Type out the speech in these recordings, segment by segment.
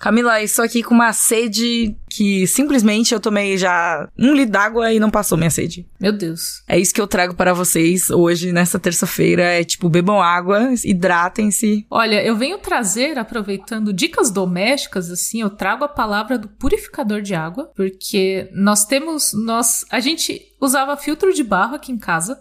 Camila, estou aqui com uma sede que simplesmente eu tomei já um litro d'água e não passou minha sede. Meu Deus. É isso que eu trago para vocês hoje, nessa terça-feira. É tipo, bebam água, hidratem-se. Olha, eu venho trazer, aproveitando dicas domésticas, assim, eu trago a palavra do purificador de água, porque nós temos, nós, a gente usava filtro de barro aqui em casa,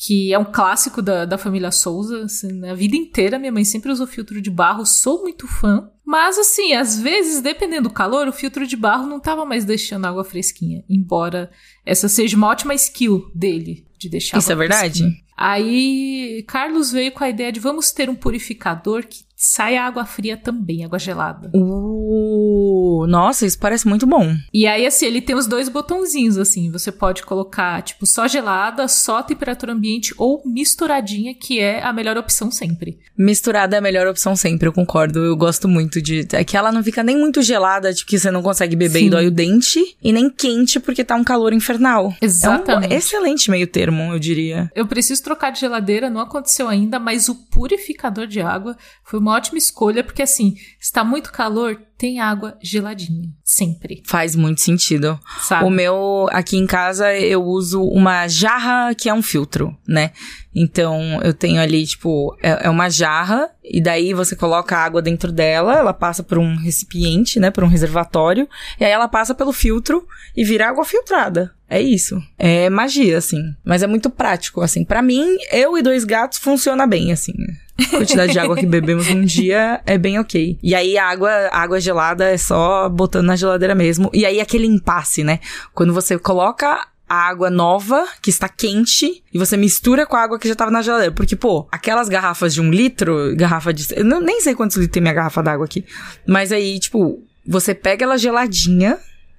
que é um clássico da, da família Souza. Assim, a vida inteira minha mãe sempre usou filtro de barro, sou muito fã. Mas assim, às vezes, dependendo do calor, o filtro de barro não tava mais deixando água fresquinha. Embora essa seja uma ótima skill dele de deixar Isso é verdade? Fresquinha. Aí, Carlos veio com a ideia de vamos ter um purificador que saia água fria também, água gelada. Uh, nossa, isso parece muito bom. E aí, assim, ele tem os dois botãozinhos, assim. Você pode colocar, tipo, só gelada, só temperatura ambiente ou misturadinha, que é a melhor opção sempre. Misturada é a melhor opção sempre, eu concordo. Eu gosto muito de. É que ela não fica nem muito gelada, de que você não consegue beber Sim. e dói o dente, e nem quente porque tá um calor infernal. Exatamente. É um excelente meio termo, eu diria. Eu preciso trocar de geladeira, não aconteceu ainda, mas o purificador de água foi uma ótima escolha, porque assim, está muito calor, tem água geladinha. Sempre. Faz muito sentido. Sabe? O meu, aqui em casa, eu uso uma jarra que é um filtro, né? Então, eu tenho ali, tipo, é, é uma jarra, e daí você coloca a água dentro dela, ela passa por um recipiente, né? Por um reservatório, e aí ela passa pelo filtro e vira água filtrada. É isso. É magia, assim. Mas é muito prático, assim. para mim, eu e dois gatos funciona bem, assim. A quantidade de água que bebemos num dia é bem ok. E aí a água, a água gelada é só botando na geladeira mesmo. E aí aquele impasse, né? Quando você coloca a água nova, que está quente, e você mistura com a água que já estava na geladeira. Porque, pô, aquelas garrafas de um litro, garrafa de. Eu nem sei quantos litros tem minha garrafa d'água aqui. Mas aí, tipo, você pega ela geladinha,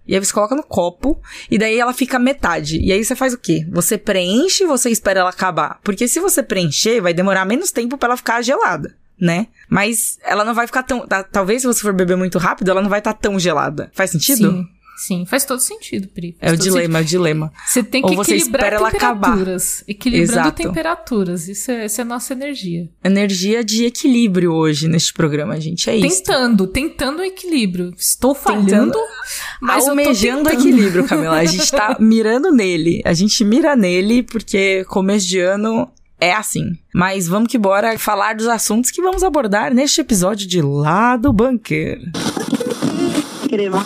e aí você coloca no copo, e daí ela fica metade. E aí você faz o quê? Você preenche e você espera ela acabar. Porque se você preencher, vai demorar menos tempo para ela ficar gelada, né? Mas ela não vai ficar tão. Talvez se você for beber muito rápido, ela não vai estar tá tão gelada. Faz sentido? Sim. Sim, faz todo sentido, Pri. Faz é o dilema, sentido. é o dilema. Você tem que Ou você equilibrar espera temperaturas. Ela acabar. Equilibrando Exato. temperaturas. Isso é, isso é a nossa energia. Energia de equilíbrio hoje neste programa, gente. É isso. Tentando, tentando o equilíbrio. Estou falhando, mas almejando equilíbrio, Camila. A gente tá mirando nele. A gente mira nele porque começo de ano é assim. Mas vamos que bora falar dos assuntos que vamos abordar neste episódio de Lá do Bunker. Crema.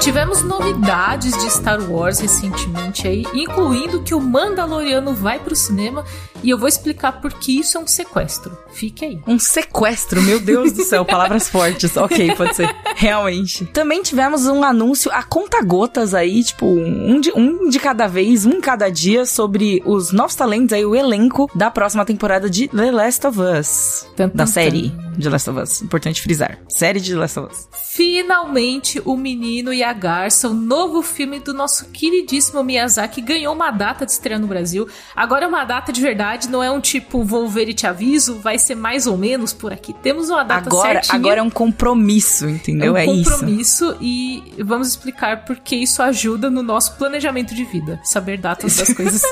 Tivemos novidades de Star Wars recentemente aí, incluindo que o Mandaloriano vai pro cinema e eu vou explicar por que isso é um sequestro. Fique aí. Um sequestro, meu Deus do céu, palavras fortes. Ok, pode ser. Realmente. Também tivemos um anúncio a conta-gotas aí, tipo, um de, um de cada vez, um cada dia, sobre os novos talentos aí, o elenco da próxima temporada de The Last of Us. Tum, tum, da série tum. de Last of Us. Importante frisar. Série de The Last of Us. Finalmente, o menino e a garça, o novo filme do nosso queridíssimo Miyazaki, ganhou uma data de estreia no Brasil. Agora é uma data de verdade, não é um tipo, vou ver e te aviso, vai ser mais ou menos por aqui. Temos uma data agora, certinha. Agora é um compromisso, entendeu? É, um é compromisso isso. e vamos explicar por que isso ajuda no nosso planejamento de vida, saber datas das coisas.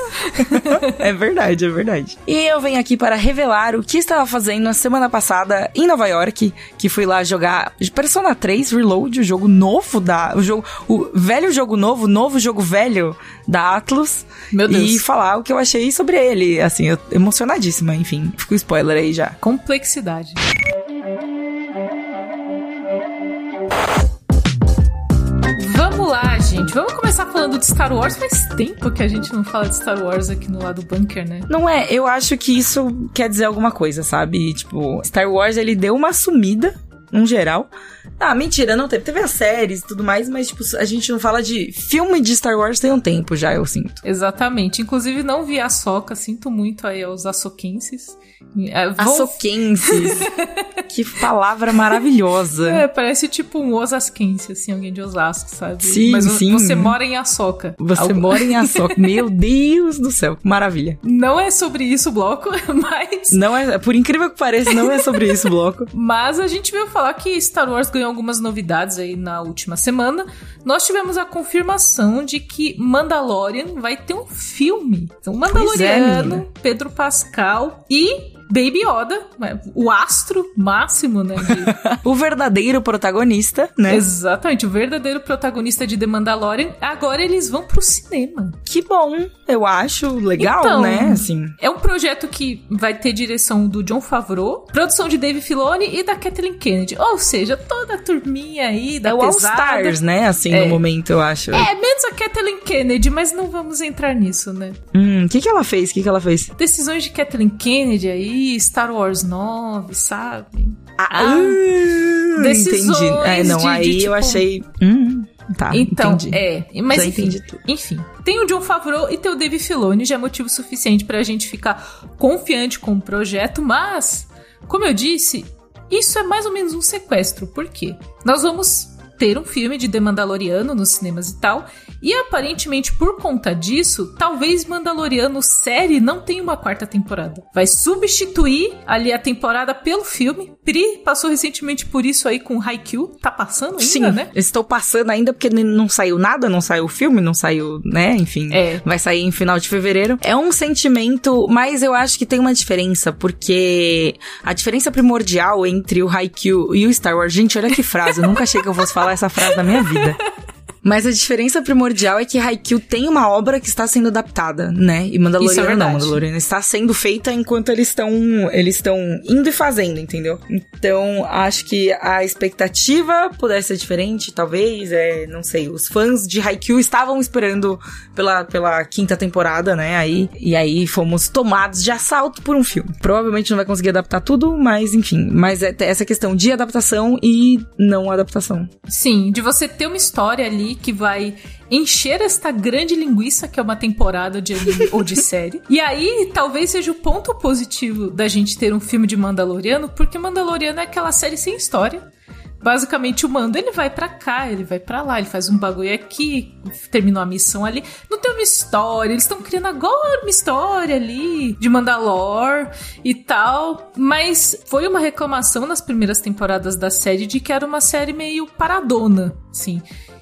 é verdade, é verdade. E eu venho aqui para revelar o que estava fazendo na semana passada em Nova York, que fui lá jogar Persona 3 Reload, o jogo novo da, o jogo, o velho jogo novo, novo jogo velho da Atlus. Meu Deus. E falar o que eu achei sobre ele, assim, eu, emocionadíssima, enfim. Fico spoiler aí já. Complexidade. Vamos lá, gente. Vamos começar falando de Star Wars. Faz tempo que a gente não fala de Star Wars aqui no lado bunker, né? Não é, eu acho que isso quer dizer alguma coisa, sabe? Tipo, Star Wars ele deu uma sumida, num geral. Ah, mentira, não teve. Teve as séries e tudo mais, mas, tipo, a gente não fala de filme de Star Wars tem um tempo já, eu sinto. Exatamente. Inclusive, não vi a Soca, sinto muito aí aos açoquenses. É, vou... Açoquenses. que palavra maravilhosa. É, parece tipo um osasquense, assim, alguém de Osasco, sabe? Sim, Mas sim. você mora em Açoca. Você Algo... mora em Açoca. Meu Deus do céu, maravilha. Não é sobre isso o bloco, mas... Não é, por incrível que pareça, não é sobre isso o bloco. mas a gente veio falar que Star Wars ganhou algumas novidades aí na última semana. Nós tivemos a confirmação de que Mandalorian vai ter um filme. Então, Mandaloriano, é, Pedro Pascal e Baby Yoda, o astro máximo, né? De... o verdadeiro protagonista, né? Exatamente, o verdadeiro protagonista de The Mandalorian. Agora eles vão pro cinema. Que bom, eu acho legal, então, né? Assim. É um projeto que vai ter direção do John Favreau, produção de Dave Filoni e da Kathleen Kennedy. Ou seja, toda a turminha aí da é pesada. All Stars, né? Assim, é. no momento, eu acho. É, menos a Kathleen Kennedy, mas não vamos entrar nisso, né? Hum, o que que ela fez? O que que ela fez? Decisões de Kathleen Kennedy aí Star Wars 9, sabe? Ah, ah decisões entendi. É, não, de, aí de, tipo... eu achei. Hum, tá, então, entendi. é. Mas Já enfim, enfim. Tem o John Favreau e tem o Dave Filoni, já é motivo suficiente pra gente ficar confiante com o projeto, mas, como eu disse, isso é mais ou menos um sequestro. Por quê? Nós vamos ter um filme de The Mandaloriano nos cinemas e tal, e aparentemente, por conta disso, talvez Mandaloriano série não tenha uma quarta temporada. Vai substituir ali a temporada pelo filme. Pri passou recentemente por isso aí com Haikyuu. Tá passando ainda, Sim, né? estou passando ainda porque não saiu nada, não saiu o filme, não saiu, né? Enfim, é. vai sair em final de fevereiro. É um sentimento, mas eu acho que tem uma diferença, porque a diferença primordial entre o Haikyuu e o Star Wars, gente, olha que frase, eu nunca achei que eu fosse falar essa frase na minha vida. Mas a diferença primordial é que Haikyuu tem uma obra que está sendo adaptada, né? E Mandalorian é não, Mandalorian está sendo feita enquanto eles estão eles estão indo e fazendo, entendeu? Então, acho que a expectativa pudesse ser diferente, talvez, é, não sei, os fãs de Haikyuu estavam esperando pela, pela quinta temporada, né? Aí, e aí fomos tomados de assalto por um filme. Provavelmente não vai conseguir adaptar tudo, mas enfim, mas é essa questão de adaptação e não adaptação. Sim, de você ter uma história ali que vai encher esta grande linguiça que é uma temporada de anime ou de série. E aí, talvez seja o ponto positivo da gente ter um filme de Mandaloriano, porque Mandaloriano é aquela série sem história. Basicamente, o Mando, ele vai para cá, ele vai para lá, ele faz um bagulho aqui, terminou a missão ali. Não tem uma história, eles estão criando agora uma história ali de Mandalor e tal. Mas foi uma reclamação nas primeiras temporadas da série de que era uma série meio paradona, assim.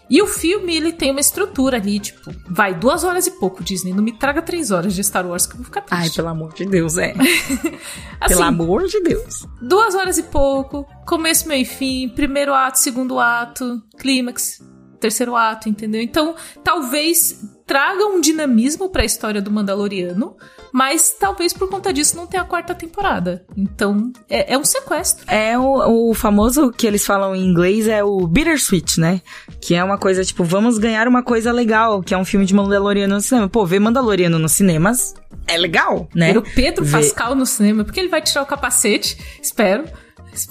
E o filme, ele tem uma estrutura ali, tipo, vai duas horas e pouco, Disney. Não me traga três horas de Star Wars que eu vou ficar triste. Ai, pelo amor de Deus, é. assim, pelo amor de Deus. Duas horas e pouco, começo, meio e fim, primeiro ato, segundo ato, clímax, terceiro ato, entendeu? Então, talvez traga um dinamismo para a história do Mandaloriano, mas talvez por conta disso não tenha a quarta temporada. Então, é, é um sequestro. É o, o, famoso que eles falam em inglês é o bittersweet, né? Que é uma coisa tipo, vamos ganhar uma coisa legal, que é um filme de Mandaloriano no cinema. Pô, ver Mandaloriano nos cinemas é legal, né? Ver o Pedro ver... Pascal no cinema, porque ele vai tirar o capacete, espero.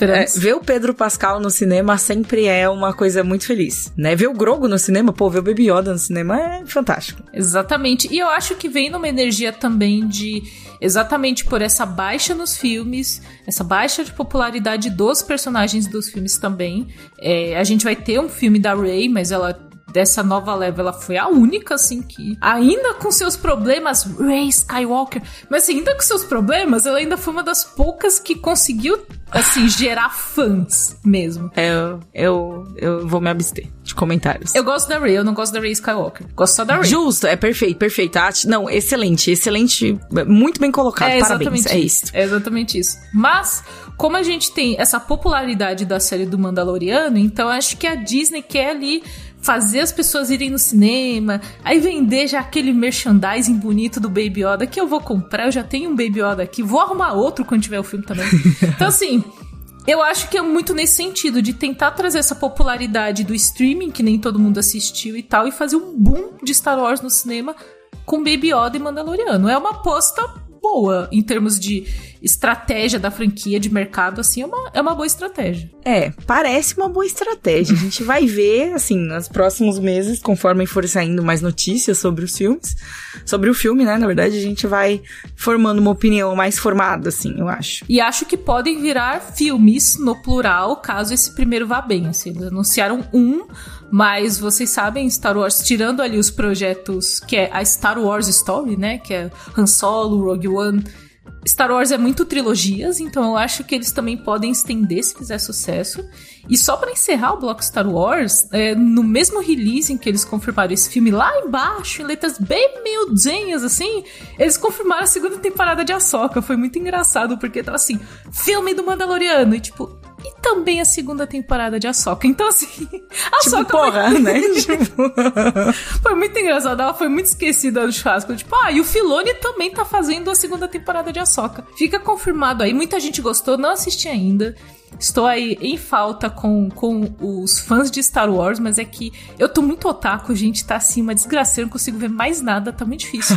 É, ver o Pedro Pascal no cinema sempre é uma coisa muito feliz, né? Ver o Grogo no cinema, pô, ver o Baby Yoda no cinema é fantástico. Exatamente. E eu acho que vem numa energia também de exatamente por essa baixa nos filmes, essa baixa de popularidade dos personagens dos filmes também. É, a gente vai ter um filme da Rey, mas ela dessa nova leva, ela foi a única, assim, que ainda com seus problemas, Rey Skywalker, mas assim, ainda com seus problemas, ela ainda foi uma das poucas que conseguiu assim, gerar fãs mesmo. Eu, eu, eu vou me abster de comentários. Eu gosto da Rey, eu não gosto da Rey Skywalker. Gosto só da Rey. Justo, é perfeito, perfeito. Ah, não, excelente, excelente, muito bem colocado. É Parabéns, é isso. É exatamente isso. Mas, como a gente tem essa popularidade da série do Mandaloriano, então acho que a Disney quer ali fazer as pessoas irem no cinema, aí vender já aquele merchandising bonito do Baby Yoda que eu vou comprar, eu já tenho um Baby Yoda aqui, vou arrumar outro quando tiver o filme também. Então assim, eu acho que é muito nesse sentido, de tentar trazer essa popularidade do streaming, que nem todo mundo assistiu e tal, e fazer um boom de Star Wars no cinema com Baby Yoda e Mandaloriano. É uma aposta boa em termos de estratégia da franquia de mercado, assim, é uma, é uma boa estratégia. É, parece uma boa estratégia. A gente vai ver, assim, nos próximos meses, conforme for saindo mais notícias sobre os filmes, sobre o filme, né? Na verdade, a gente vai formando uma opinião mais formada, assim, eu acho. E acho que podem virar filmes no plural, caso esse primeiro vá bem, assim. Eles anunciaram um, mas vocês sabem, Star Wars, tirando ali os projetos que é a Star Wars Story, né? Que é Han Solo, Rogue One Star Wars é muito trilogias, então eu acho que eles também podem estender se fizer sucesso. E só para encerrar o bloco Star Wars, é, no mesmo release em que eles confirmaram esse filme lá embaixo, em letras bem miudinhas assim, eles confirmaram a segunda temporada de Ahsoka. Foi muito engraçado, porque tava assim, filme do Mandaloriano, e tipo, e também a segunda temporada de Ahsoka. Então, assim, a tipo, porra, foi... né? tipo... foi muito engraçado. Ela foi muito esquecida no churrasco. Tipo, ah, e o Filone também tá fazendo a segunda temporada de Ahsoka. Fica confirmado aí. Muita gente gostou, não assisti ainda. Estou aí em falta com, com os fãs de Star Wars, mas é que eu tô muito otaku, gente, tá assim, uma desgraça, eu não consigo ver mais nada, tá muito difícil.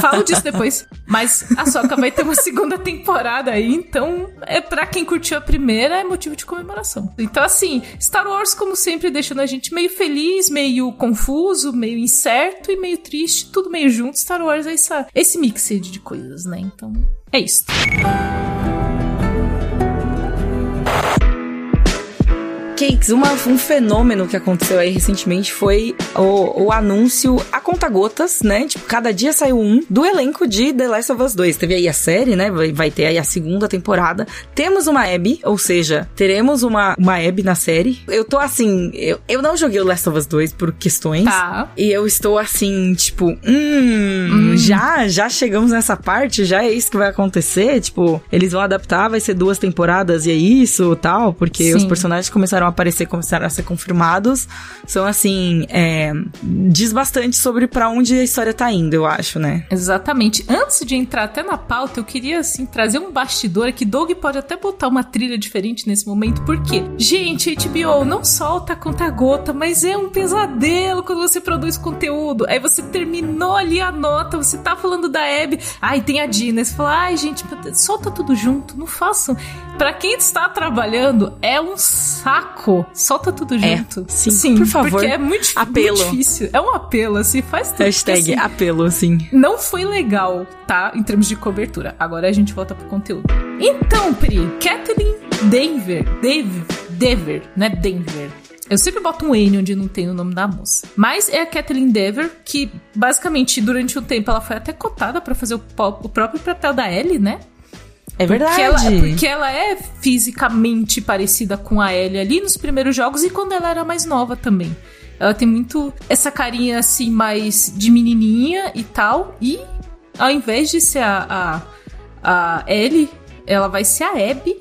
Falo disso depois. Mas a Soca vai ter uma segunda temporada aí, então é para quem curtiu a primeira, é motivo de comemoração. Então, assim, Star Wars, como sempre, deixando a gente meio feliz, meio confuso, meio incerto e meio triste, tudo meio junto. Star Wars é essa, esse mixed de coisas, né? Então, é isso. Cakes, uma, um fenômeno que aconteceu aí recentemente foi o, o anúncio a conta gotas, né? Tipo, cada dia saiu um do elenco de The Last of Us 2. Teve aí a série, né? Vai, vai ter aí a segunda temporada. Temos uma Abby, ou seja, teremos uma, uma Abby na série. Eu tô assim, eu, eu não joguei o Last of Us 2 por questões. Tá. E eu estou assim, tipo, hum, hum, já, já chegamos nessa parte, já é isso que vai acontecer. Tipo, eles vão adaptar, vai ser duas temporadas e é isso, tal, porque Sim. os personagens começaram começaram a aparecer, começaram a ser confirmados, são assim, é, diz bastante sobre para onde a história tá indo, eu acho, né? Exatamente. Antes de entrar até na pauta, eu queria assim trazer um bastidor que Doug pode até botar uma trilha diferente nesse momento, porque, gente, HBO não solta conta gota, mas é um pesadelo quando você produz conteúdo. Aí você terminou ali a nota, você tá falando da Abby, ai, tem a Dina, você fala, ai, gente, solta tudo junto, não façam. Para quem está trabalhando, é um saco. Solta tudo é, junto. É, sim, sim, por favor. Porque é muito, apelo. muito difícil. É um apelo, assim, faz tudo. Hashtag assim, apelo, sim. Não foi legal, tá? Em termos de cobertura. Agora a gente volta pro conteúdo. Então, Pri, Kathleen Denver. Dave, Dever, né? Denver. Eu sempre boto um N onde não tem o nome da moça. Mas é a Kathleen Dever, que basicamente durante um tempo ela foi até cotada para fazer o, o, próprio papel da Ellie, né? É verdade. Porque ela, porque ela é fisicamente parecida com a Ellie ali nos primeiros jogos e quando ela era mais nova também. Ela tem muito essa carinha assim, mais de menininha e tal. E ao invés de ser a, a, a Ellie, ela vai ser a Abby.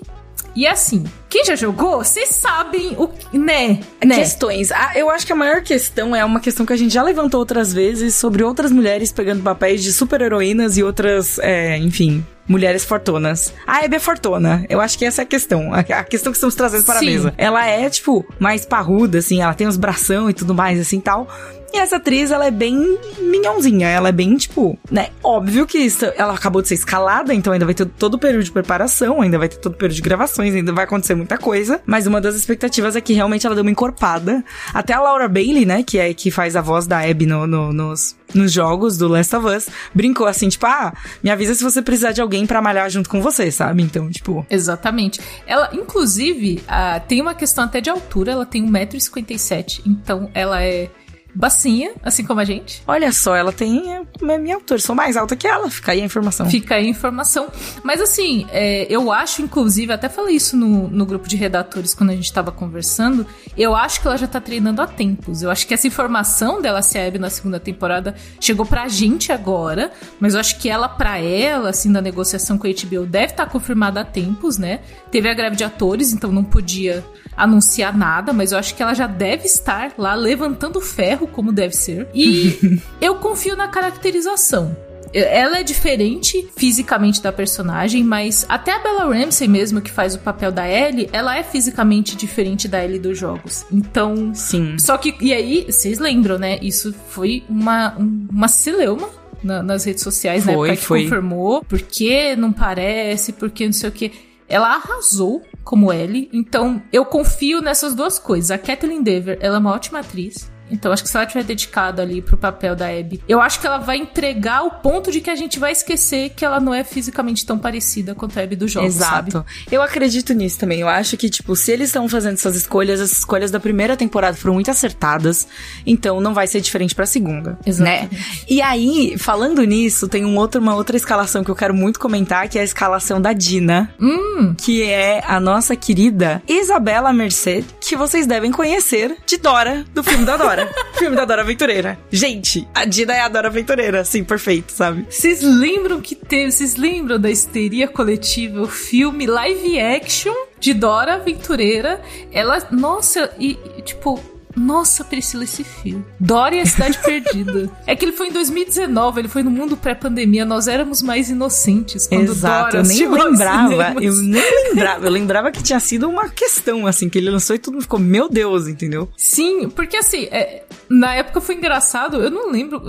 E assim, quem já jogou, vocês sabem o né, né? Questões. Ah, eu acho que a maior questão é uma questão que a gente já levantou outras vezes sobre outras mulheres pegando papéis de super-heroínas e outras, é, enfim, mulheres fortonas. A Abby é fortuna. Eu acho que essa é a questão. A, a questão que estamos trazendo para Sim. a mesa. Ela é, tipo, mais parruda, assim, ela tem os bração e tudo mais, assim, tal. E essa atriz, ela é bem minhãozinha. Ela é bem, tipo, né? Óbvio que isso, ela acabou de ser escalada, então ainda vai ter todo o período de preparação, ainda vai ter todo o período de gravações, ainda vai acontecer muita coisa. Mas uma das expectativas é que realmente ela deu uma encorpada. Até a Laura Bailey, né? Que é que faz a voz da Abby no, no, nos, nos jogos do Last of Us, brincou assim, tipo, ah, me avisa se você precisar de alguém para malhar junto com você, sabe? Então, tipo. Exatamente. Ela, inclusive, uh, tem uma questão até de altura, ela tem 1,57m, então ela é bacinha, assim como a gente. Olha só, ela tem a minha altura, sou mais alta que ela, fica aí a informação. Fica aí a informação. Mas assim, é, eu acho, inclusive, até falei isso no, no grupo de redatores quando a gente tava conversando, eu acho que ela já tá treinando há tempos. Eu acho que essa informação dela ser a Abby na segunda temporada chegou pra gente agora, mas eu acho que ela, pra ela, assim, da negociação com a HBO, deve estar tá confirmada há tempos, né? Teve a greve de atores, então não podia anunciar nada, mas eu acho que ela já deve estar lá levantando ferro como deve ser. E eu confio na caracterização. Ela é diferente fisicamente da personagem, mas até a Bella Ramsey mesmo, que faz o papel da Ellie, ela é fisicamente diferente da Ellie dos jogos. Então. Sim. Só que. E aí, vocês lembram, né? Isso foi uma, uma celeuma na, nas redes sociais, foi, na época que foi. confirmou. Por que não parece? Por que não sei o que. Ela arrasou como Ellie, então eu confio nessas duas coisas. A Kathleen Dever, ela é uma ótima atriz. Então acho que se ela tiver dedicado ali pro papel da Abby, eu acho que ela vai entregar o ponto de que a gente vai esquecer que ela não é fisicamente tão parecida quanto a Abby do jogo, Exato. sabe? Eu acredito nisso também. Eu acho que, tipo, se eles estão fazendo essas escolhas, as escolhas da primeira temporada foram muito acertadas, então não vai ser diferente pra segunda, Exatamente. né? E aí, falando nisso, tem um outro, uma outra escalação que eu quero muito comentar, que é a escalação da Dina, Hum, que é a nossa querida Isabela Merced, que vocês devem conhecer de Dora, do filme da Dora. Filme da Dora Aventureira. Gente, a Dina é a Dora Aventureira, assim, perfeito, sabe? vocês lembram que teve, vocês lembram da histeria coletiva, o filme live action de Dora Aventureira? Ela, nossa, e, tipo, nossa, Priscila, esse filme. Dora e a Cidade Perdida. É que ele foi em 2019, ele foi no mundo pré-pandemia, nós éramos mais inocentes quando Exato, Dora eu nem lembrava, eu nem lembrava, eu lembrava que tinha sido uma questão, assim, que ele lançou e todo mundo ficou, meu Deus, entendeu? Sim, porque assim, é, na época foi engraçado, eu não lembro.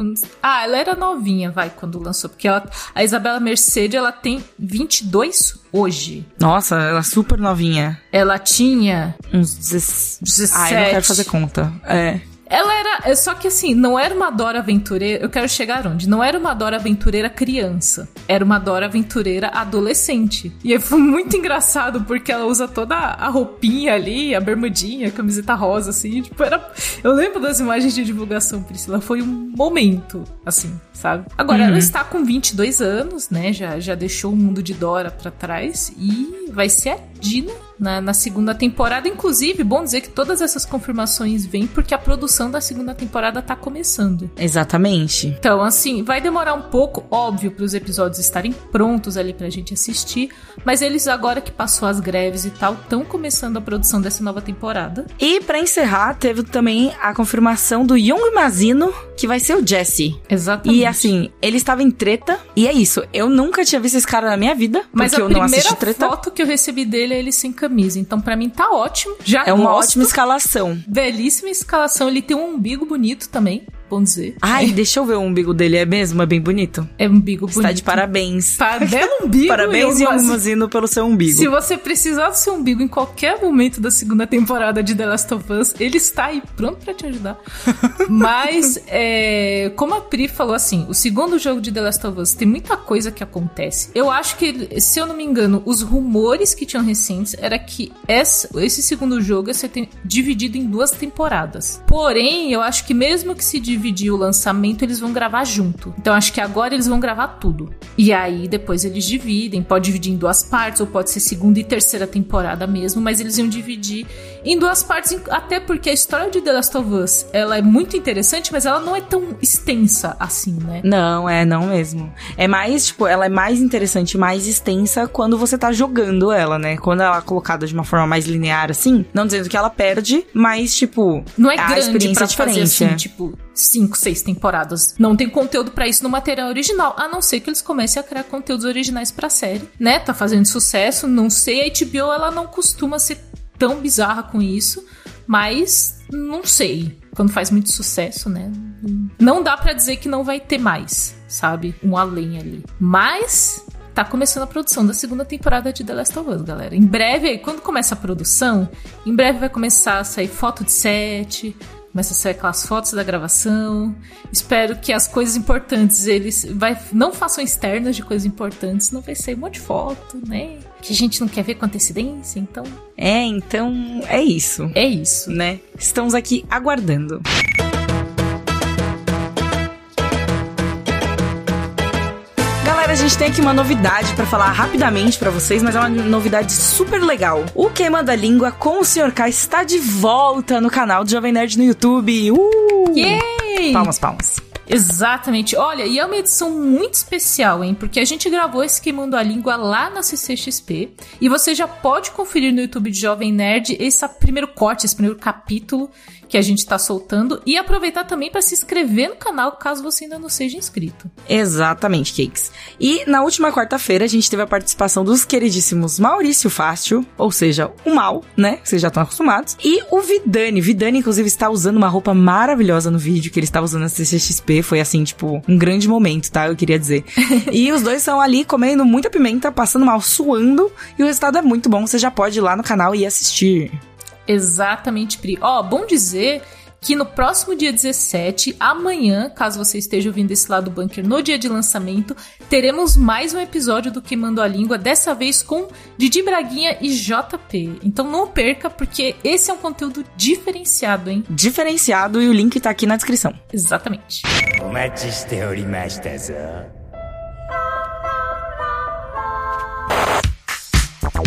Ah, ela era novinha, vai, quando lançou. Porque ela, a Isabela Mercedes, ela tem 22 hoje. Nossa, ela é super novinha, Ela tinha uns 17. 17. Ah, eu não quero fazer conta. É. Ela era. é Só que assim, não era uma Dora Aventureira. Eu quero chegar onde? Não era uma Dora Aventureira criança. Era uma Dora Aventureira adolescente. E aí foi muito engraçado porque ela usa toda a roupinha ali, a bermudinha, a camiseta rosa, assim. Tipo, era. Eu lembro das imagens de divulgação, Priscila. Foi um momento, assim, sabe? Agora, ela está com 22 anos, né? Já, já deixou o mundo de Dora pra trás. E vai ser a Dina na, na segunda temporada. Inclusive, bom dizer que todas essas confirmações vêm porque a produção da segunda temporada tá começando. Exatamente. Então, assim, vai demorar um pouco, óbvio, para os episódios estarem prontos ali pra gente assistir, mas eles agora que passou as greves e tal, estão começando a produção dessa nova temporada. E pra encerrar, teve também a confirmação do Young Mazino, que vai ser o Jesse. Exatamente. E assim, ele estava em treta, e é isso. Eu nunca tinha visto esse cara na minha vida, mas porque a eu não primeira assisti treta. foto que eu recebi dele é ele sem camisa. Então, pra mim, tá ótimo. Já É uma gosto. ótima escalação. Belíssima escalação. Ele tem um umbigo bonito também, bom dizer. Ai, deixa eu ver o umbigo dele, é mesmo? É bem bonito? É um umbigo bonito. Está de parabéns. Pa- Belo umbigo. Parabéns, Mazino. Mazino, pelo seu umbigo. Se você precisar do seu umbigo em qualquer momento da segunda temporada de The Last of Us, ele está aí pronto pra te ajudar. Mas, é, como a Pri falou assim, o segundo jogo de The Last of Us tem muita coisa que acontece. Eu acho que, se eu não me engano, os rumores que tinham recentes era que essa- esse segundo jogo ia ser dividido em duas temporadas. Porém, eu acho que mesmo que se dividir o lançamento, eles vão gravar junto. Então, acho que agora eles vão gravar tudo. E aí, depois eles dividem. Pode dividir em duas partes, ou pode ser segunda e terceira temporada mesmo, mas eles iam dividir em duas partes, até porque a história de The Last of Us, ela é muito interessante, mas ela não é tão extensa assim, né? Não, é, não mesmo. É mais, tipo, ela é mais interessante, mais extensa quando você tá jogando ela, né? Quando ela é colocada de uma forma mais linear, assim, não dizendo que ela perde, mas, tipo, Não é a grande experiência pra é diferente. fazer assim, é. tipo, cinco, seis temporadas. Não tem conteúdo pra isso no material original, a não ser que eles comecem a criar conteúdos originais pra série, né? Tá fazendo sucesso, não sei. A HBO, ela não costuma ser tão bizarra com isso, mas não sei. Quando faz muito sucesso, né? Não dá pra dizer que não vai ter mais, sabe? Um além ali. Mas tá começando a produção da segunda temporada de The Last of Us, galera. Em breve, quando começa a produção, em breve vai começar a sair foto de set, começa a sair aquelas fotos da gravação. Espero que as coisas importantes, eles vai, não façam externas de coisas importantes, não vai sair um monte de foto, né? Que a gente não quer ver com antecedência, então É, então, é isso, é isso. né? Estamos aqui aguardando. A gente tem aqui uma novidade pra falar rapidamente pra vocês, mas é uma novidade super legal. O Queima da Língua com o Sr. K está de volta no canal do Jovem Nerd no YouTube. Uh! Yay! Palmas, palmas. Exatamente. Olha, e é uma edição muito especial, hein? Porque a gente gravou esse Queimando a Língua lá na CCXP. E você já pode conferir no YouTube de Jovem Nerd esse primeiro corte, esse primeiro capítulo que a gente tá soltando. E aproveitar também para se inscrever no canal, caso você ainda não seja inscrito. Exatamente, Cakes. E na última quarta-feira a gente teve a participação dos queridíssimos Maurício Fácil, ou seja, o Mal, né? Vocês já estão acostumados. E o Vidani. Vidani, inclusive, está usando uma roupa maravilhosa no vídeo que ele estava usando na CCXP. Foi assim, tipo, um grande momento, tá? Eu queria dizer. e os dois estão ali comendo muita pimenta, passando mal, suando. E o resultado é muito bom. Você já pode ir lá no canal e assistir. Exatamente, Pri. Ó, bom dizer que no próximo dia 17, amanhã, caso você esteja ouvindo esse lado do bunker no dia de lançamento, teremos mais um episódio do Queimando a Língua, dessa vez com Didi Braguinha e JP. Então não perca, porque esse é um conteúdo diferenciado, hein? Diferenciado e o link tá aqui na descrição. Exatamente.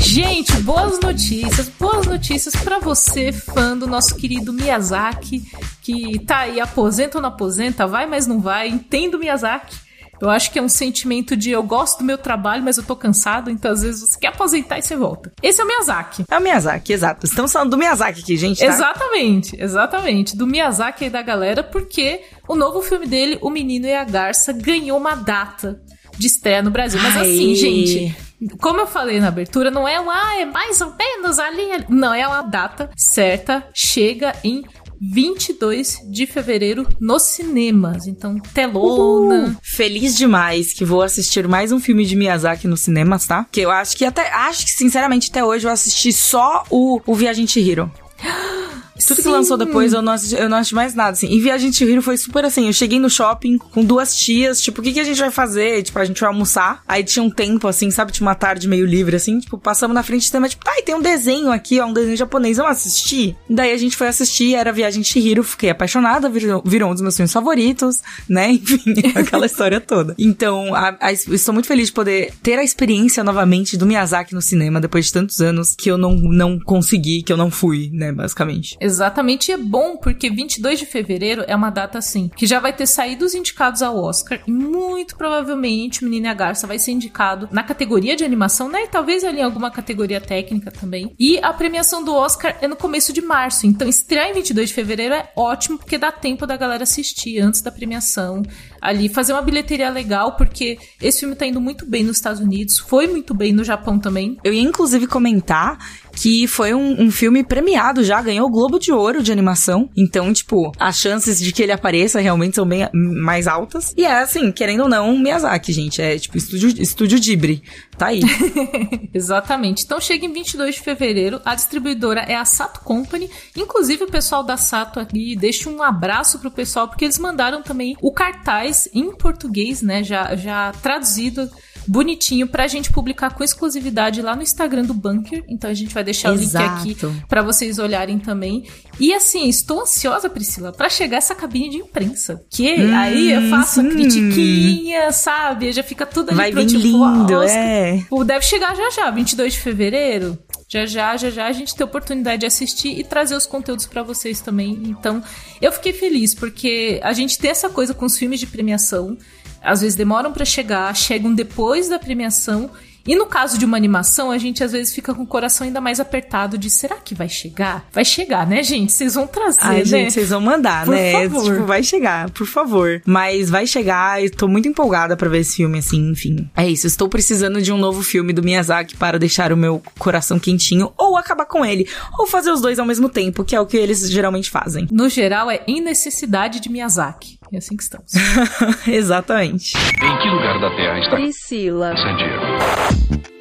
Gente, boas notícias, boas notícias para você, fã do nosso querido Miyazaki, que tá aí, aposenta ou não aposenta, vai, mas não vai, entendo o Miyazaki. Eu acho que é um sentimento de eu gosto do meu trabalho, mas eu tô cansado, então às vezes você quer aposentar e você volta. Esse é o Miyazaki. É o Miyazaki, exato. Estamos falando do Miyazaki aqui, gente. Tá? Exatamente, exatamente. Do Miyazaki e da galera, porque o novo filme dele, O Menino e a Garça, ganhou uma data de estreia no Brasil. Mas Ai. assim, gente, como eu falei na abertura, não é um, ah, é mais ou menos ali, ali. Não, é uma data certa, chega em 22 de fevereiro nos cinemas. Então, telona. Uhul. Feliz demais que vou assistir mais um filme de Miyazaki nos cinemas, tá? Que eu acho que até. Acho que, sinceramente, até hoje eu assisti só o, o Viajante Hero. Tudo Sim. que lançou depois eu não, assisti, eu não assisti mais nada, assim. E Viagem de Hiro foi super assim. Eu cheguei no shopping com duas tias, tipo, o que, que a gente vai fazer? Tipo, a gente vai almoçar. Aí tinha um tempo, assim, sabe? Tinha uma tarde meio livre, assim. Tipo, passamos na frente do tema, tipo, ai, tem um desenho aqui, ó, um desenho japonês. Vamos assistir? Daí a gente foi assistir, era Viagem de Hiro. Fiquei apaixonada, virou, virou um dos meus filmes favoritos, né? Enfim, aquela história toda. Então, a, a, estou muito feliz de poder ter a experiência novamente do Miyazaki no cinema depois de tantos anos que eu não, não consegui, que eu não fui, né, basicamente. Exatamente, e é bom porque 22 de fevereiro é uma data assim, que já vai ter saído os indicados ao Oscar e muito provavelmente o Menino e a Garça vai ser indicado na categoria de animação, né? E talvez ali em alguma categoria técnica também. E a premiação do Oscar é no começo de março, então estrear em 22 de fevereiro é ótimo porque dá tempo da galera assistir antes da premiação ali, fazer uma bilheteria legal, porque esse filme tá indo muito bem nos Estados Unidos, foi muito bem no Japão também. Eu ia inclusive comentar que foi um, um, filme premiado já, ganhou o Globo de Ouro de animação. Então, tipo, as chances de que ele apareça realmente são bem mais altas. E é assim, querendo ou não, Miyazaki, gente. É tipo estúdio, estúdio Ghibli. Tá aí. Exatamente. Então chega em 22 de fevereiro. A distribuidora é a Sato Company. Inclusive, o pessoal da Sato aqui deixa um abraço pro pessoal, porque eles mandaram também o cartaz em português, né? Já, já traduzido bonitinho pra gente publicar com exclusividade lá no Instagram do Bunker. Então a gente vai deixar Exato. o link aqui para vocês olharem também. E assim, estou ansiosa, Priscila, para chegar essa cabine de imprensa. Que hum, aí eu faço a critiquinha, sabe? Já fica tudo ali Vai vir lindo, é. Deve chegar já já, 22 de fevereiro. Já já, já já a gente tem a oportunidade de assistir e trazer os conteúdos para vocês também. Então, eu fiquei feliz porque a gente tem essa coisa com os filmes de premiação às vezes demoram para chegar, chegam depois da premiação e no caso de uma animação, a gente às vezes fica com o coração ainda mais apertado de será que vai chegar? Vai chegar, né, gente? Vocês vão trazer, Ai, né? gente, vocês vão mandar, por né? Favor. Tipo, vai chegar, por favor. Mas vai chegar e tô muito empolgada para ver esse filme, assim, enfim. É isso, estou precisando de um novo filme do Miyazaki para deixar o meu coração quentinho ou acabar com ele, ou fazer os dois ao mesmo tempo, que é o que eles geralmente fazem. No geral, é necessidade de Miyazaki. É assim que estamos. Exatamente. Em que lugar da Terra está Priscila? San Diego.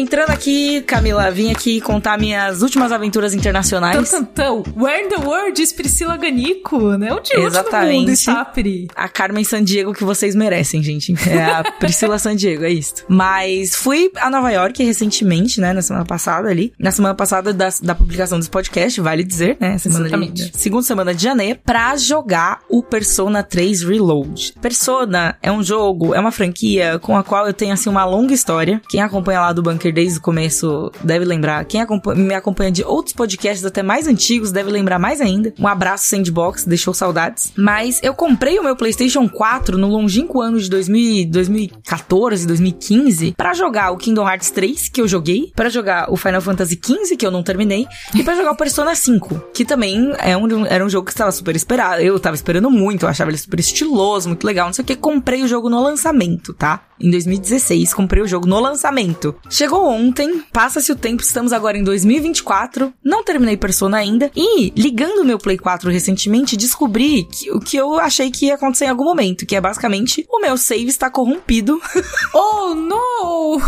Entrando aqui, Camila, vim aqui contar minhas últimas aventuras internacionais. Tantantão, Where in the World diz Priscila Ganico, né? Onde Exatamente. mundo está, Pri? A Carmen Sandiego que vocês merecem, gente. É a Priscila Sandiego, é isso. Mas fui a Nova York recentemente, né? Na semana passada ali. Na semana passada da, da publicação desse podcast, vale dizer, né? Semana Exatamente. Segunda semana de janeiro, pra jogar o Persona 3 Reload. Persona é um jogo, é uma franquia com a qual eu tenho, assim, uma longa história. Quem acompanha lá do Bunker desde o começo deve lembrar. Quem acompanha, me acompanha de outros podcasts até mais antigos deve lembrar mais ainda. Um abraço Sandbox, deixou saudades. Mas eu comprei o meu PlayStation 4 no longínquo ano de 2000, 2014, 2015 para jogar o Kingdom Hearts 3, que eu joguei, para jogar o Final Fantasy 15, que eu não terminei, e para jogar o Persona 5, que também é um, era um jogo que estava super esperado. Eu tava esperando muito, eu achava ele super estiloso, muito legal, não sei o que. Comprei o jogo no lançamento, tá? Em 2016, comprei o jogo no lançamento. Chegou Chegou ontem, passa-se o tempo, estamos agora em 2024, não terminei Persona ainda, e ligando meu Play 4 recentemente, descobri que, o que eu achei que ia acontecer em algum momento, que é basicamente o meu save está corrompido. oh, não!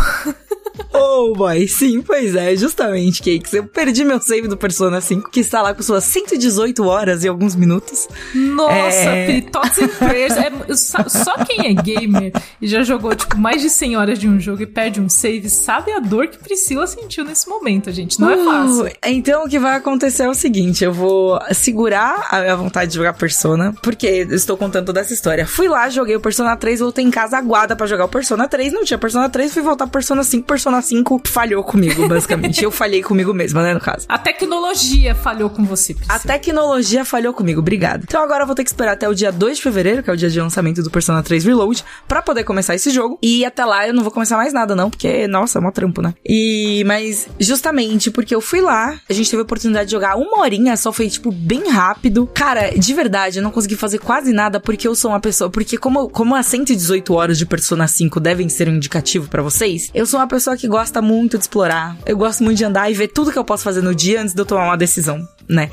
Oh, boy. Sim, pois é, justamente, Cakes. Eu perdi meu save do Persona 5, que está lá com suas 118 horas e alguns minutos. Nossa, É. Pri, thoughts and prayers. É, só, quem é gamer e já jogou, tipo, mais de 100 horas de um jogo e perde um save, sabe a dor que Priscila sentiu nesse momento, gente. Não é fácil. Uh, Então o que vai acontecer é o seguinte: eu vou segurar a minha vontade de jogar Persona, porque eu estou contando toda essa história. Fui lá, joguei o Persona 3, voltei em casa aguada pra jogar o Persona 3, não tinha Persona 3, fui voltar pro Persona 5, Persona 5 falhou comigo, basicamente. eu falhei comigo mesma, né, no caso. A tecnologia falhou com você, Priscila. A tecnologia falhou comigo, obrigado. Então agora eu vou ter que esperar até o dia 2 de fevereiro, que é o dia de lançamento do Persona 3 Reload, pra poder começar esse jogo. E até lá eu não vou começar mais nada, não, porque, nossa, é mó trampo, né? E, mas, justamente porque eu fui lá, a gente teve a oportunidade de jogar uma horinha, só foi, tipo, bem rápido. Cara, de verdade, eu não consegui fazer quase nada porque eu sou uma pessoa. Porque, como, como as 118 horas de Persona 5 devem ser um indicativo pra vocês, eu sou uma pessoa que gosta muito de explorar. Eu gosto muito de andar e ver tudo que eu posso fazer no dia antes de eu tomar uma decisão, né?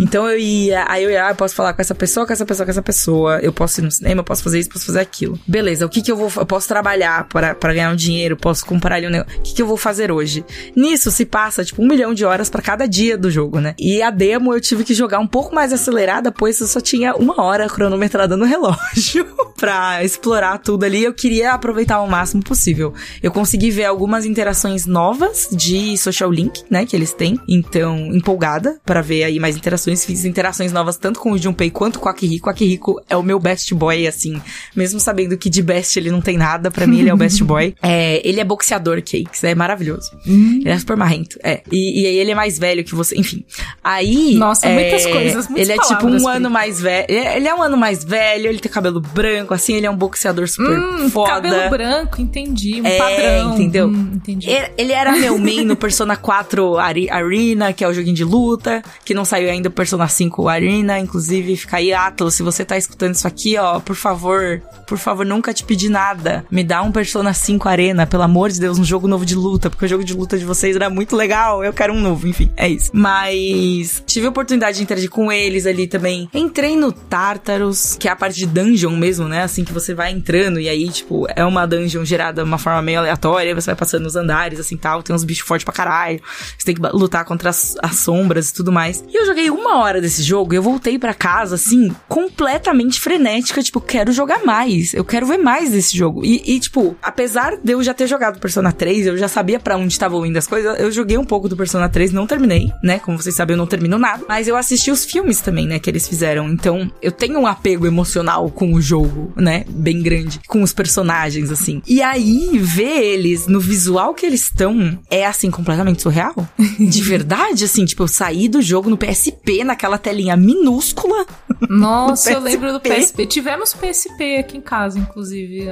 Então eu ia, aí eu ia, ah, eu posso falar com essa pessoa, com essa pessoa, com essa pessoa, eu posso ir no cinema, eu posso fazer isso, posso fazer aquilo. Beleza, o que que eu vou, eu posso trabalhar para para ganhar um dinheiro, posso comprar ali um negócio. O que que eu vou fazer hoje? Nisso se passa, tipo, um milhão de horas pra cada dia do jogo, né? E a demo eu tive que jogar um pouco mais acelerada, pois eu só tinha uma hora cronometrada no relógio pra explorar tudo ali. Eu queria aproveitar o máximo possível. Eu consegui ver algumas interações novas de Social Link, né, que eles têm. Então, empolgada pra ver aí mais interações. Fiz interações novas tanto com o Junpei quanto com o Akihiko. O Akihiko é o meu best boy, assim. Mesmo sabendo que de best ele não tem nada, pra mim ele é o best boy. É, ele é boxeador, Cakes. É maravilhoso. Ele é super marrento. É. E, e aí ele é mais velho que você. Enfim. Aí. Nossa, é, muitas coisas, muitas Ele é tipo um ano mais velho. Ele é um ano mais velho, ele tem cabelo branco, assim, ele é um boxeador super Hum, foda. cabelo branco, entendi. Um É, padrão. entendeu? Hum, entendi. Ele, ele era meu main no Persona 4 Ari- Arena, que é o joguinho de luta, que não saiu ainda o Persona 5 Arena, inclusive fica aí, Atlas, se você tá escutando isso aqui, ó, por favor, por favor, nunca te pedi nada, me dá um Persona 5 Arena, pelo amor de Deus, um jogo novo de luta, porque o jogo de luta de vocês era muito legal, eu quero um novo, enfim, é isso. Mas tive a oportunidade de interagir com eles ali também. Entrei no Tartarus, que é a parte de dungeon mesmo, né, assim que você vai entrando e aí, tipo, é uma dungeon gerada de uma forma meio aleatória, você vai passando nos andares, assim, tal, tem uns bichos fortes pra caralho, você tem que lutar contra as, as sombras e tudo mais. E eu joguei uma hora desse jogo e eu voltei pra casa, assim, completamente frenética, tipo, quero jogar mais, eu quero ver mais desse jogo. E, e, tipo, apesar de eu já ter jogado Persona 3, eu já sabia pra onde estavam indo as coisas, eu joguei um pouco do Persona 3, não terminei, né, como vocês sabem, eu não termino nada, mas eu assisti os filmes também, né, que eles fizeram, então eu tenho um apego emocional com o jogo, né, bem grande, com os personagens, assim. E aí, ver eles no visual que eles estão é, assim, completamente surreal. De verdade, assim, tipo, eu saí do jogo no PSP, naquela telinha minúscula. Nossa, eu lembro do PSP. Tivemos PSP aqui em casa, inclusive.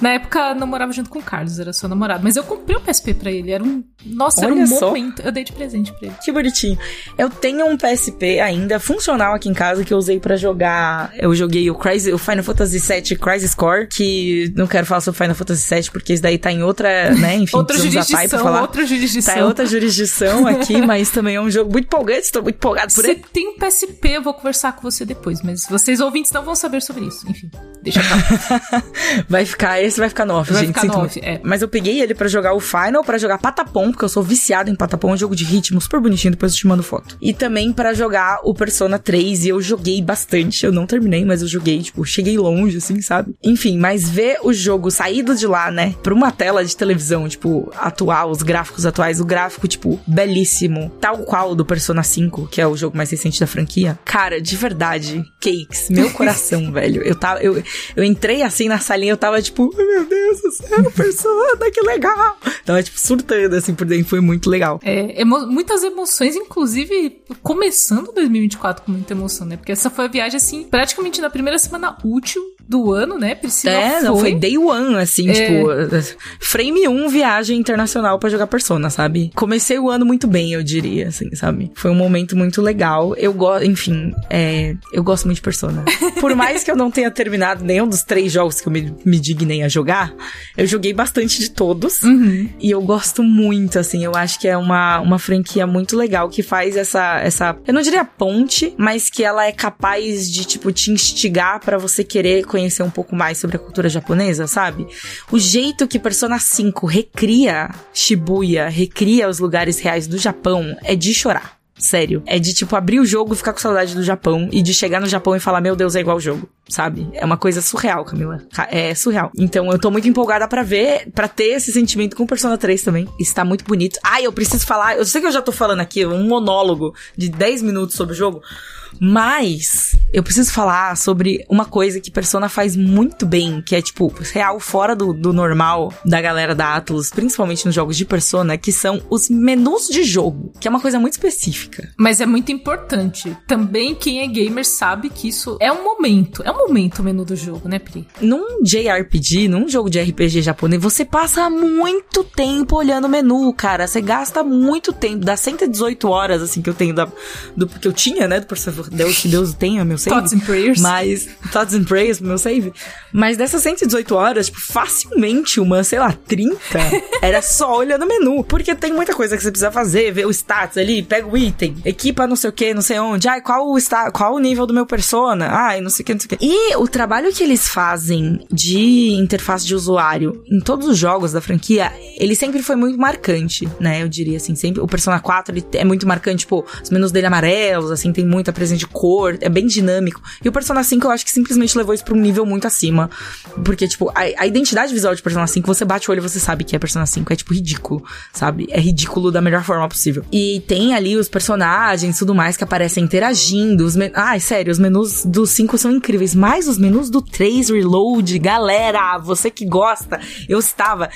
Na época, eu não morava junto com o Carlos, era seu namorado. Mas eu comprei um PSP pra ele. Era um. Nossa, era Olha um só. momento. Eu dei de presente pra ele. Que bonitinho. Eu tenho um PSP ainda funcional aqui em casa que eu usei pra jogar. Eu joguei o, Crisis, o Final Fantasy VII Crisis Core, que não quero falar sobre Final Fantasy VII porque isso daí tá em outra, né? Enfim, outra jurisdição, outra jurisdição. Tá em outra jurisdição aqui, mas também é um jogo muito empolgante, estou muito empolgado por Você ele. tem um PSP, eu vou conversar com você depois, mas vocês ouvintes não vão saber sobre isso. Enfim, deixa pra. Vai ficar, esse vai ficar no off, Vai gente. ficar sinto no muito. off, é. Mas eu peguei ele pra jogar o Final, pra jogar Patapom, porque eu sou viciado em Patapom, é um jogo de ritmo super bonitinho, depois eu te mando foto. E também pra jogar o Persona 3, e eu joguei bastante. Eu não terminei, mas eu joguei, tipo, cheguei longe, assim, sabe? Enfim, mas ver o jogo saído de lá, né, pra uma tela de televisão, tipo, atual, os gráficos atuais, o gráfico, tipo, belíssimo, tal qual do Persona 5, que é o jogo mais recente da franquia. Cara, de verdade, cakes, meu coração, velho. Eu tava, eu, eu entrei assim na salinha, eu tava tipo, "Ai, meu Deus do céu, Persona, que legal. Tava, tipo, surtando, assim, por dentro, foi muito legal. É, emo- muitas emoções, inclusive começando 2024 com muita emoção, né? Porque essa foi a viagem, assim, praticamente na primeira semana útil do ano, né? Priscila É, não, foi day one, assim, É. tipo, frame 1, viagem internacional pra jogar Persona, sabe? Comecei o ano muito bem, eu diria, assim, sabe? Foi um momento muito legal. Eu gosto, enfim, é, eu gosto muito de Persona. Por mais que eu não tenha terminado nenhum dos três jogos que eu me, me dignei a jogar, eu joguei bastante de todos. Uhum. E eu gosto muito, assim, eu acho que é uma, uma franquia muito legal que faz essa, essa, eu não diria ponte, mas que ela é capaz de, tipo, te instigar pra você querer conhecer um pouco mais sobre a cultura japonesa, sabe? O jeito que Persona 5 recria Shibuya, recria os lugares reais do Japão é de chorar. Sério. É de, tipo, abrir o jogo e ficar com saudade do Japão. E de chegar no Japão e falar, meu Deus, é igual o jogo. Sabe? É uma coisa surreal, Camila. É surreal. Então eu tô muito empolgada para ver, para ter esse sentimento com Persona 3 também. Está muito bonito. Ah, eu preciso falar. Eu sei que eu já tô falando aqui um monólogo de 10 minutos sobre o jogo. Mas eu preciso falar sobre uma coisa que Persona faz muito bem, que é tipo, real fora do, do normal da galera da Atlus, principalmente nos jogos de Persona, que são os menus de jogo, que é uma coisa muito específica. Mas é muito importante. Também quem é gamer sabe que isso é um momento. É um momento o menu do jogo, né, Pri? Num JRPG, num jogo de RPG japonês, você passa muito tempo olhando o menu, cara. Você gasta muito tempo. Dá 118 horas, assim, que eu tenho da, do que eu tinha, né, do Persona Deus que Deus tenha meu save. Thoughts and Prayers. Mas, Thoughts and Prayers, meu save. Mas dessas 118 horas, tipo, facilmente uma, sei lá, 30, era só olhando o menu. Porque tem muita coisa que você precisa fazer, ver o status ali, pega o item, equipa não sei o que, não sei onde. Ai, qual o, sta qual o nível do meu persona? Ai, não sei o que, não sei o que. E o trabalho que eles fazem de interface de usuário em todos os jogos da franquia, ele sempre foi muito marcante, né? Eu diria assim, sempre. O Persona 4, ele é muito marcante, tipo, os menus dele amarelos, assim, tem muita presença de cor, é bem dinâmico. E o Persona 5 eu acho que simplesmente levou isso pra um nível muito acima. Porque, tipo, a, a identidade visual de Persona 5, você bate o olho e você sabe que é Persona 5. É, tipo, ridículo, sabe? É ridículo da melhor forma possível. E tem ali os personagens tudo mais que aparecem interagindo. Os men... Ai, sério, os menus do 5 são incríveis. Mas os menus do 3 Reload, galera, você que gosta, eu estava,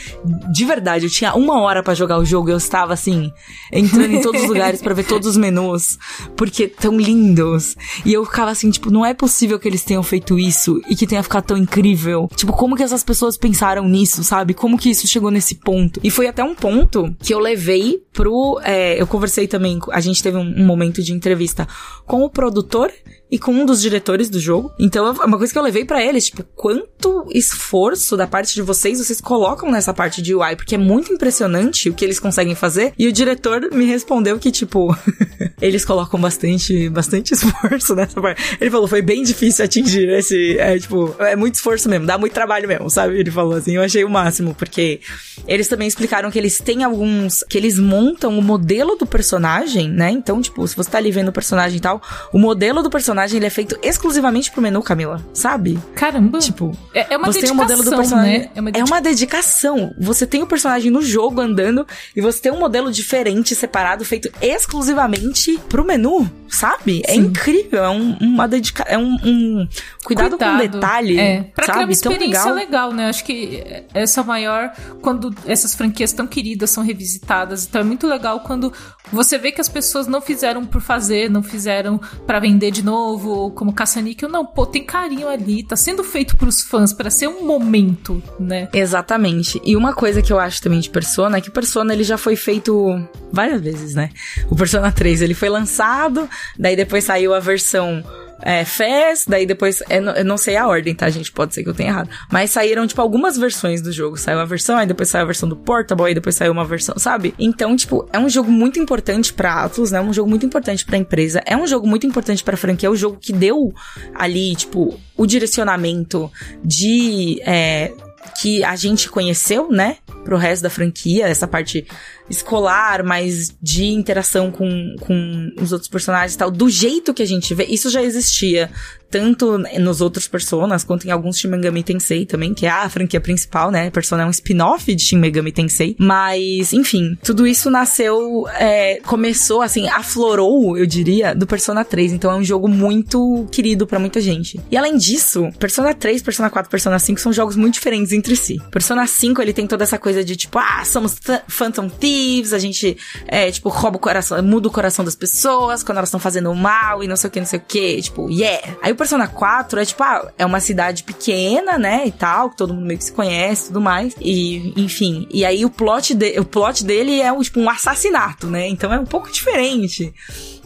de verdade, eu tinha uma hora para jogar o jogo eu estava assim, entrando em todos os lugares para ver todos os menus, porque tão lindos e eu ficava assim, tipo, não é possível que eles tenham feito isso e que tenha ficado tão incrível. Tipo, como que essas pessoas pensaram nisso, sabe? Como que isso chegou nesse ponto? E foi até um ponto que eu levei pro. É, eu conversei também, a gente teve um, um momento de entrevista com o produtor e com um dos diretores do jogo. Então, é uma coisa que eu levei para eles, tipo, quanto esforço da parte de vocês vocês colocam nessa parte de UI, porque é muito impressionante o que eles conseguem fazer. E o diretor me respondeu que, tipo, eles colocam bastante, bastante esforço nessa parte. Ele falou, foi bem difícil atingir esse, é, tipo, é muito esforço mesmo, dá muito trabalho mesmo, sabe? Ele falou assim, eu achei o máximo, porque eles também explicaram que eles têm alguns, que eles montam o modelo do personagem, né? Então, tipo, se você tá ali vendo o personagem e tal, o modelo do personagem personagem ele é feito exclusivamente pro menu, Camila, sabe? Caramba. Tipo, é, é uma você tem o um modelo do personagem. Né? É, uma é uma dedicação. Você tem o personagem no jogo andando e você tem um modelo diferente, separado, feito exclusivamente pro menu, sabe? É Sim. É incrível. É um, uma dedicação. É um, um cuidado, cuidado, com detalhe. É. Pra sabe? criar uma experiência legal. legal, né? Acho que essa é maior. Quando essas franquias tão queridas são revisitadas. Então é muito legal quando você vê que as pessoas não fizeram por fazer, não fizeram para vender de novo novo, como caça-níquel. Não, pô, tem carinho ali, tá sendo feito pros fãs para ser um momento, né? Exatamente. E uma coisa que eu acho também de Persona é que Persona ele já foi feito várias vezes, né? O Persona 3 ele foi lançado, daí depois saiu a versão é, FES, daí depois, é, eu não sei a ordem, tá, gente? Pode ser que eu tenha errado. Mas saíram, tipo, algumas versões do jogo. Saiu a versão, aí depois saiu a versão do Portable, aí depois saiu uma versão, sabe? Então, tipo, é um jogo muito importante pra Atlus, né? É um jogo muito importante pra empresa. É um jogo muito importante pra franquia. É o jogo que deu ali, tipo, o direcionamento de. É, que a gente conheceu, né? Pro resto da franquia, essa parte escolar, mas de interação com, com os outros personagens e tal, do jeito que a gente vê, isso já existia tanto nos outros Personas, quanto em alguns Shin Megami Tensei também, que é a franquia principal, né? Persona é um spin-off de Shin Megami Tensei. Mas, enfim, tudo isso nasceu, é, começou, assim, aflorou, eu diria, do Persona 3. Então é um jogo muito querido para muita gente. E além disso, Persona 3, Persona 4, Persona 5 são jogos muito diferentes entre si. Persona 5, ele tem toda essa coisa de tipo, ah, somos Phantom Thieves, a gente, é, tipo, rouba o coração, muda o coração das pessoas quando elas estão fazendo mal e não sei o que, não sei o que, tipo, yeah. Aí o Persona 4 é tipo, ah, é uma cidade pequena, né, e tal, que todo mundo meio que se conhece e tudo mais, e, enfim. E aí o plot, de, o plot dele é, tipo, um assassinato, né, então é um pouco diferente,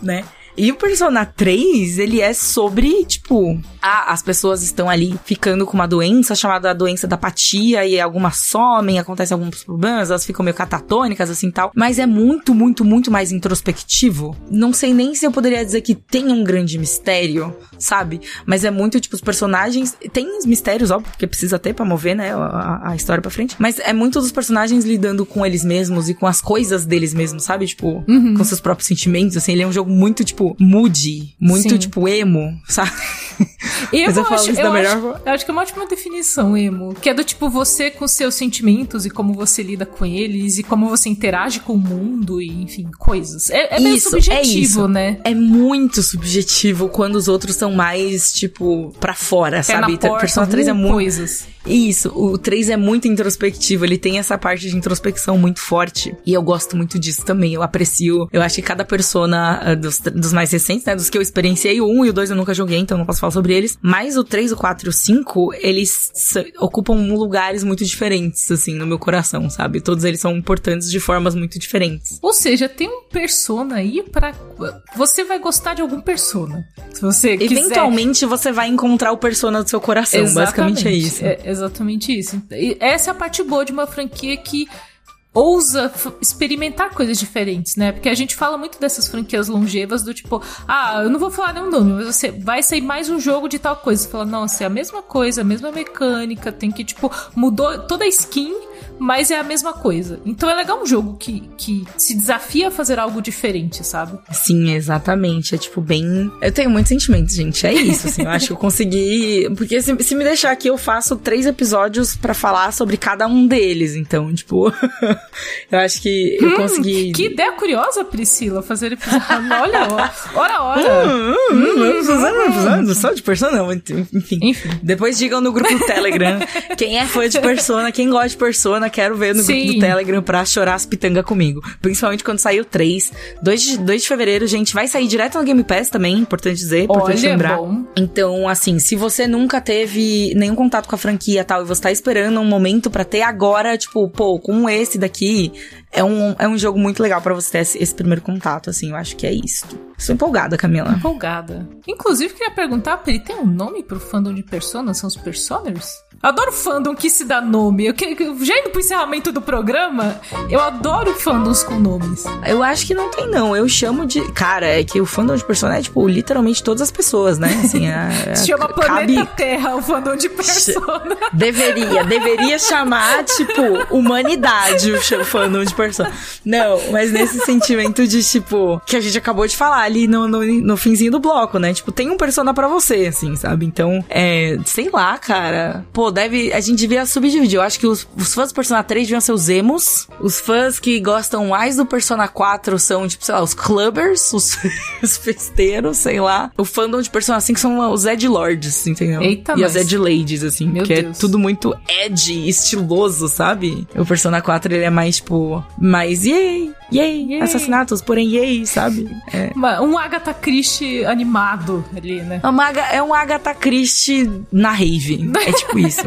né. E o Persona 3, ele é sobre, tipo, ah, as pessoas estão ali ficando com uma doença chamada doença da apatia e algumas somem, acontecem alguns problemas, elas ficam meio catatônicas, assim tal. Mas é muito, muito, muito mais introspectivo. Não sei nem se eu poderia dizer que tem um grande mistério, sabe? Mas é muito, tipo, os personagens. Tem os mistérios, óbvio, porque precisa ter pra mover, né, a, a história pra frente. Mas é muito dos personagens lidando com eles mesmos e com as coisas deles mesmos, sabe? Tipo, Uhum. com seus próprios sentimentos, assim. Ele é um jogo muito, tipo, moody, muito, Sim. tipo, emo, sabe? Emo, eu acho, eu, melhor acho, eu acho que é uma ótima definição, emo. Que é do tipo você com seus sentimentos e como você lida com eles e como você interage com o mundo e, enfim, coisas. É, é meio Isso, é subjetivo, isso. né? É muito subjetivo quando os outros são mais, tipo, pra fora, Pé sabe? na porta, Persona 3 é muito. coisas. Isso, o 3 é muito introspectivo, ele tem essa parte de introspecção muito forte. E eu gosto muito disso também. Eu aprecio. Eu acho que cada persona ah, dos, dos mais recentes, né? Dos que eu experienciei, o 1 e o 2 eu nunca joguei, então não posso falar sobre eles. Mas o 3, o 4 e o 5, eles ocupam lugares muito diferentes, assim, no meu coração, sabe? Todos eles são importantes de formas muito diferentes. Ou seja, tem um persona aí pra. Você vai gostar de algum persona. Se você quiser. Eventualmente você vai encontrar o persona do seu coração. Basicamente é isso. É exatamente isso. E essa é a parte boa de uma franquia que ousa experimentar coisas diferentes, né? Porque a gente fala muito dessas franquias longevas do tipo, ah, eu não vou falar nenhum nome, mas você vai sair mais um jogo de tal coisa. Você fala, não, é a mesma coisa, a mesma mecânica, tem que, tipo, mudou toda a skin, mas é a mesma coisa. Então é legal um jogo que, que se desafia a fazer algo diferente, sabe? Sim, exatamente. É tipo bem. Eu tenho muitos sentimentos, gente. É isso, assim. Eu acho que eu consegui. Porque se, se me deixar aqui, eu faço três episódios pra falar sobre cada um deles. Então, tipo. eu acho que eu consegui. Hum, Que ideia curiosa, Priscila, fazer episódio. Olha, ora, ora. Hum, hum, vamos fazer um episódio só de Persona? Enfim. Enfim. Depois digam no grupo do Telegram quem é fã de Persona, quem gosta de Persona, quero ver no grupo Sim. do Telegram pra chorar as pitangas comigo. Principalmente quando sair o 3. 2 de, 2 de fevereiro, gente, vai sair direto no Game Pass também, importante dizer, importante Olha, lembrar. bom. Então, assim, se você nunca teve nenhum contato com a franquia e tal, e você tá esperando um momento pra ter agora, tipo, pô, com esse daqui, é um, é um jogo muito legal pra você ter esse, esse primeiro contato, assim, eu acho que é isso. Sou empolgada, Camila. Empolgada. Inclusive, queria perguntar, Pri, tem um nome pro fandom de Persona? São os Personers? Adoro fandom que se dá nome. Eu, já indo pro encerramento do programa, eu adoro fandoms com nomes. Eu acho que não tem, não. Eu chamo de. Cara, é que o fandom de Persona é, tipo, literalmente todas as pessoas, né? Assim, é, Se chama cabe- Planeta Terra, o fandom de Persona. Deveria, deveria chamar, tipo, humanidade o fandom de Persona. Não, mas nesse sentimento de, tipo, que a gente acabou de falar ali no, no, no finzinho do bloco, né? Tipo, tem um Persona pra você, assim, sabe? Então, é, sei lá, cara. Pô, deve, a gente devia subdividir. Eu acho que os, os fãs do Persona 3 deviam ser os emos. Os fãs que gostam mais do Persona 4 são, tipo, sei lá, os clubbers, os, os festeiros, sei lá. O fandom de Persona 5 são os Ed Lords, entendeu? Eita, e as mas- Ed Ladies, assim. Meu que é Deus. tudo muito edgy, estiloso, sabe? O Persona 4, ele é mais, tipo, mais yay, yay, Yay. assassinatos, porém yay, sabe? É. Um Agatha Christie animado ali, né? É, uma, é um Agatha Christie na rave. É tipo isso.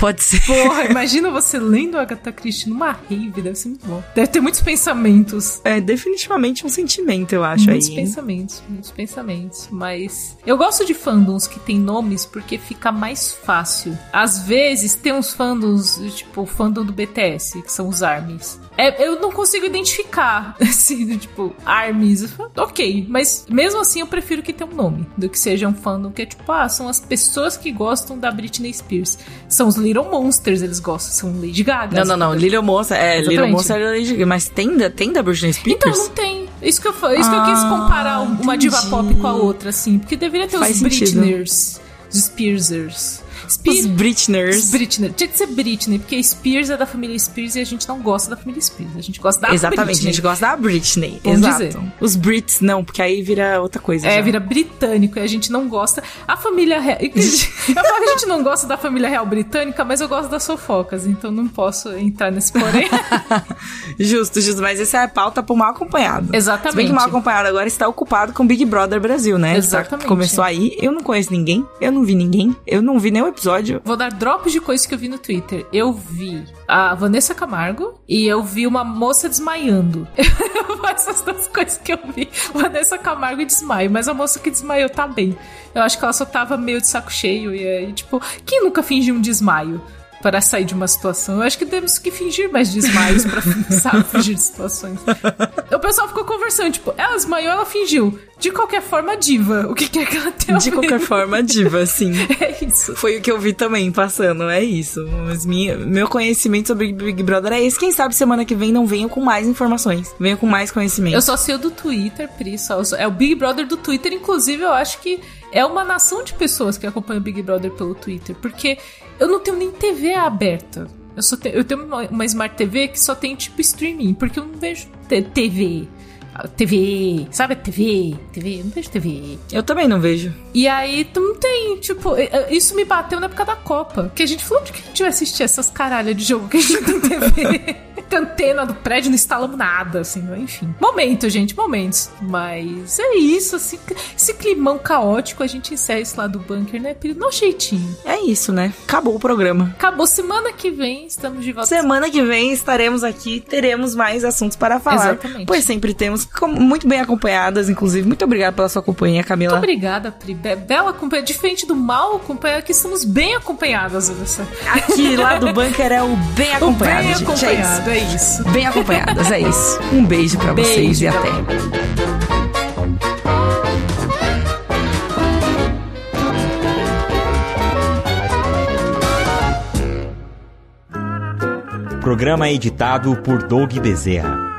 Pode ser. Porra, imagina você lendo Agatha Christie numa rave, deve ser muito bom. Deve ter muitos pensamentos. É definitivamente um sentimento, eu acho muitos aí. pensamentos, muitos pensamentos. Mas eu gosto de fandoms que tem nomes porque fica mais fácil. Às vezes tem uns fandoms, tipo o fandom do BTS, que são os ARMYs. É, eu não consigo identificar, assim, tipo, ARMYs. Ok, mas mesmo assim eu prefiro que tenha um nome do que seja um fandom que é tipo, ah, são as pessoas que gostam da Britney Spears. São os Little Monsters, eles gostam, são Lady Gaga. Não, não, não. Little Monster, é, Little Exatamente. Monster é Lady Gaga, mas tem da, tem da Britney Então, Spears? não tem. Isso que eu, isso que eu quis Ah, comparar uma diva entendi. pop com a outra, assim. Porque deveria ter Faz os. Britners, os Spearsers. Os Spear... Britners. Os Britney. Tinha que ser Britney, porque Spears é da família Spears e a gente não gosta da família Spears. A gente gosta da Exatamente, Britney. a gente gosta da Britney. Vamos Exato. dizer. Os Brits, não, porque aí vira outra coisa. É, já. vira britânico e a gente não gosta. A família real. Eu falo que a gente não gosta da família real britânica, mas eu gosto das fofocas, então não posso entrar nesse porém. Justo, justo, mas essa é a pauta pro mal acompanhado. Se bem Exatamente. que o mal acompanhado agora está ocupado com Big Brother Brasil, né? Exatamente. Tá- começou aí, eu não conheço ninguém, eu não vi ninguém, eu não vi nenhum episódio episódio. Vou dar drops de coisas que eu vi no Twitter. Eu vi a Vanessa Camargo e eu vi uma moça desmaiando. Essas duas coisas que eu vi. Vanessa Camargo e desmaio, mas a moça que desmaiou tá bem. Eu acho que ela só tava meio de saco cheio e aí, tipo, quem nunca fingiu um desmaio? Para sair de uma situação. Eu acho que temos que fingir mais desmaios pra sabe, fingir de situações. O pessoal ficou conversando, tipo, ela desmaiou, ela fingiu. De qualquer forma, diva. O que quer que ela tenha De qualquer forma, diva, sim. É isso. Foi o que eu vi também passando, é isso. Mas minha, meu conhecimento sobre Big Brother é esse. Quem sabe semana que vem não venho com mais informações. Venho com mais conhecimento. Eu só sei o do Twitter, Pri. Só, é o Big Brother do Twitter. Inclusive, eu acho que é uma nação de pessoas que acompanham o Big Brother pelo Twitter. Porque eu não tenho nem TV aberta. Eu, só tenho, eu tenho uma, uma Smart TV que só tem tipo streaming, porque eu não vejo TV. TV, sabe? TV, TV, eu não vejo TV. Eu também não vejo. E aí não tem, tipo, isso me bateu na época da Copa. Que a gente falou de que a gente vai assistir essas caralhas de jogo que a gente tem TV. antena do prédio, não instalamos nada, assim, enfim. Momento, gente, momentos. Mas é isso, assim, esse climão caótico, a gente encerra esse lado do bunker, né, Piro? No jeitinho. É isso, né? Acabou o programa. Acabou. Semana que vem estamos de volta. Semana que vem estaremos aqui, teremos mais assuntos para falar. Exatamente. Pois sempre temos, muito bem acompanhadas, inclusive. Muito obrigada pela sua companhia, Camila. Muito obrigada, Pri. Bela companhia. Diferente do mal companhia, aqui estamos bem acompanhadas, Vanessa. Aqui, lá do bunker, é o bem acompanhado, o bem gente. acompanhado, é isso. É isso. Bem acompanhadas, é isso. Um beijo para vocês e até. Programa editado por Doug Bezerra.